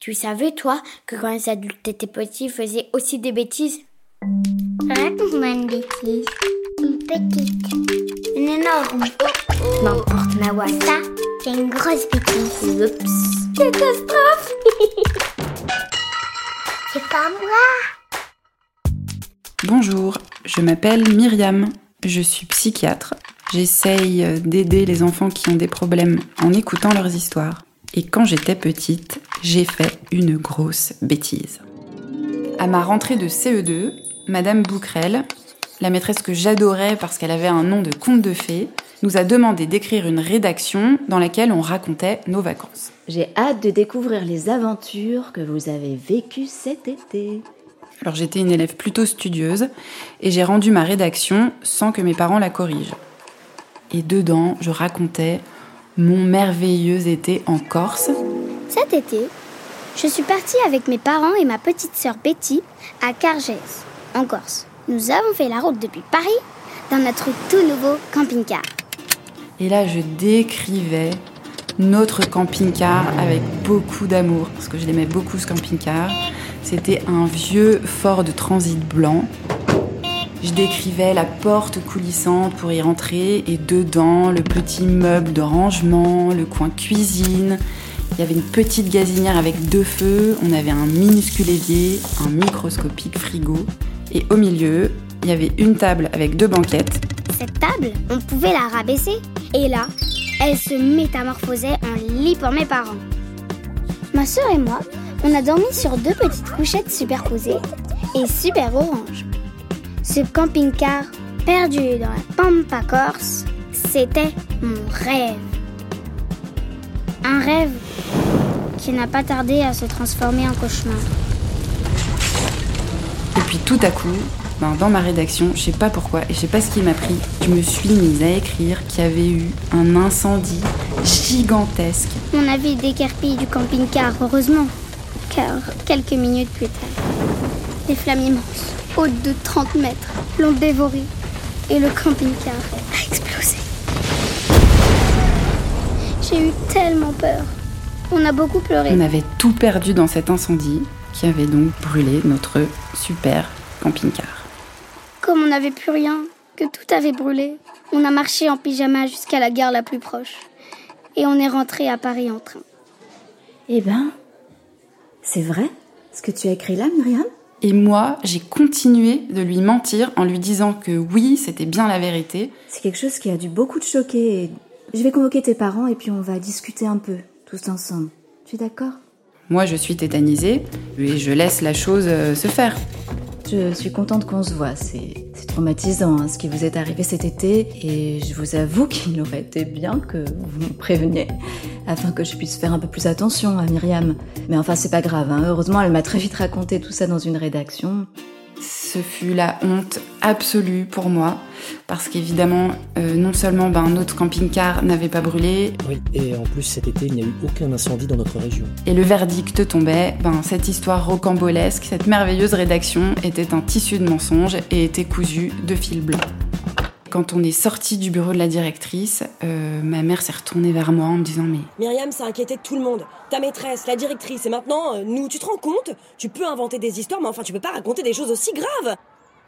Tu savais, toi, que quand les adultes étaient petits, ils faisaient aussi des bêtises? Raconte-moi une bêtise. Une petite. Une énorme. N'importe, Mawa. Ça, c'est une grosse bêtise. Oups. Catastrophe C'est pas moi. Bonjour, je m'appelle Myriam. Je suis psychiatre. J'essaye d'aider les enfants qui ont des problèmes en écoutant leurs histoires. Et quand j'étais petite, j'ai fait une grosse bêtise. À ma rentrée de CE2, Madame Bouquerel, la maîtresse que j'adorais parce qu'elle avait un nom de conte de fées, nous a demandé d'écrire une rédaction dans laquelle on racontait nos vacances. J'ai hâte de découvrir les aventures que vous avez vécues cet été. Alors j'étais une élève plutôt studieuse et j'ai rendu ma rédaction sans que mes parents la corrigent. Et dedans, je racontais mon merveilleux été en Corse. Cet été, je suis partie avec mes parents et ma petite sœur Betty à Cargès, en Corse. Nous avons fait la route depuis Paris dans notre tout nouveau camping-car. Et là, je décrivais notre camping-car avec beaucoup d'amour, parce que je l'aimais beaucoup ce camping-car. C'était un vieux Ford Transit blanc. Je décrivais la porte coulissante pour y rentrer et dedans le petit meuble de rangement, le coin cuisine. Il y avait une petite gazinière avec deux feux, on avait un minuscule évier, un microscopique frigo et au milieu, il y avait une table avec deux banquettes. Cette table, on pouvait la rabaisser. Et là, elle se métamorphosait en lit pour mes parents. Ma sœur et moi, on a dormi sur deux petites couchettes superposées et super orange. Ce camping-car perdu dans la Pampa Corse, c'était mon rêve. Un rêve qui n'a pas tardé à se transformer en cauchemar. Et puis tout à coup, ben, dans ma rédaction, je sais pas pourquoi et je sais pas ce qui m'a pris, je me suis mise à écrire qu'il y avait eu un incendie gigantesque. On avait décarpillé du camping-car, heureusement, car quelques minutes plus tard, des flammes immenses, de 30 mètres, l'ont dévoré et le camping-car a explosé. J'ai eu tellement peur. On a beaucoup pleuré. On avait tout perdu dans cet incendie qui avait donc brûlé notre super camping-car. Comme on n'avait plus rien, que tout avait brûlé, on a marché en pyjama jusqu'à la gare la plus proche. Et on est rentré à Paris en train. Eh ben, c'est vrai ce que tu as écrit là, Myriam? Et moi, j'ai continué de lui mentir en lui disant que oui, c'était bien la vérité. C'est quelque chose qui a dû beaucoup te choquer. et Je vais convoquer tes parents et puis on va discuter un peu, tous ensemble. Tu es d'accord? Moi, je suis tétanisée et je laisse la chose euh, se faire. Je suis contente qu'on se voit. C'est traumatisant hein, ce qui vous est arrivé cet été et je vous avoue qu'il aurait été bien que vous me préveniez afin que je puisse faire un peu plus attention à Myriam. Mais enfin, c'est pas grave. hein. Heureusement, elle m'a très vite raconté tout ça dans une rédaction. Ce fut la honte absolue pour moi, parce qu'évidemment, euh, non seulement ben, notre camping-car n'avait pas brûlé, Oui, et en plus cet été, il n'y a eu aucun incendie dans notre région. et le verdict tombait, ben, cette histoire rocambolesque, cette merveilleuse rédaction était un tissu de mensonges et était cousue de fil blanc. Quand on est sorti du bureau de la directrice, euh, ma mère s'est retournée vers moi en me disant mais Myriam, ça inquiétait tout le monde. Ta maîtresse, la directrice, et maintenant, euh, nous, tu te rends compte? Tu peux inventer des histoires, mais enfin, tu peux pas raconter des choses aussi graves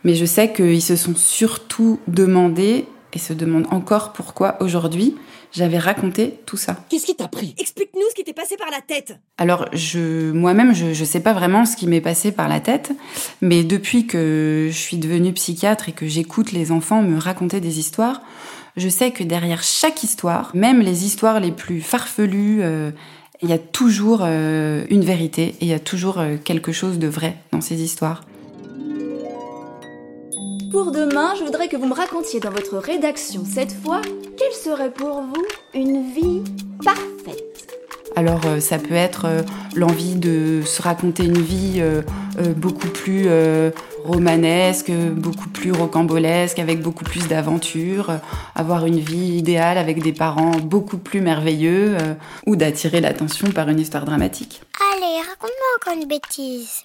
Mais je sais qu'ils se sont surtout demandé, et se demandent encore pourquoi aujourd'hui, j'avais raconté tout ça. Qu'est-ce qui t'a pris? Explique-nous ce qui t'est passé par la tête Alors, je, moi-même, je, je sais pas vraiment ce qui m'est passé par la tête, mais depuis que je suis devenue psychiatre et que j'écoute les enfants me raconter des histoires, je sais que derrière chaque histoire, même les histoires les plus farfelues, euh, il y a toujours euh, une vérité et il y a toujours euh, quelque chose de vrai dans ces histoires. Pour demain, je voudrais que vous me racontiez dans votre rédaction cette fois quelle serait pour vous une vie parfaite. Alors euh, ça peut être euh, l'envie de se raconter une vie euh, euh, beaucoup plus euh, romanesque, beaucoup plus rocambolesque, avec beaucoup plus d'aventures, euh, avoir une vie idéale avec des parents beaucoup plus merveilleux, euh, ou d'attirer l'attention par une histoire dramatique. Allez, raconte-moi encore une bêtise.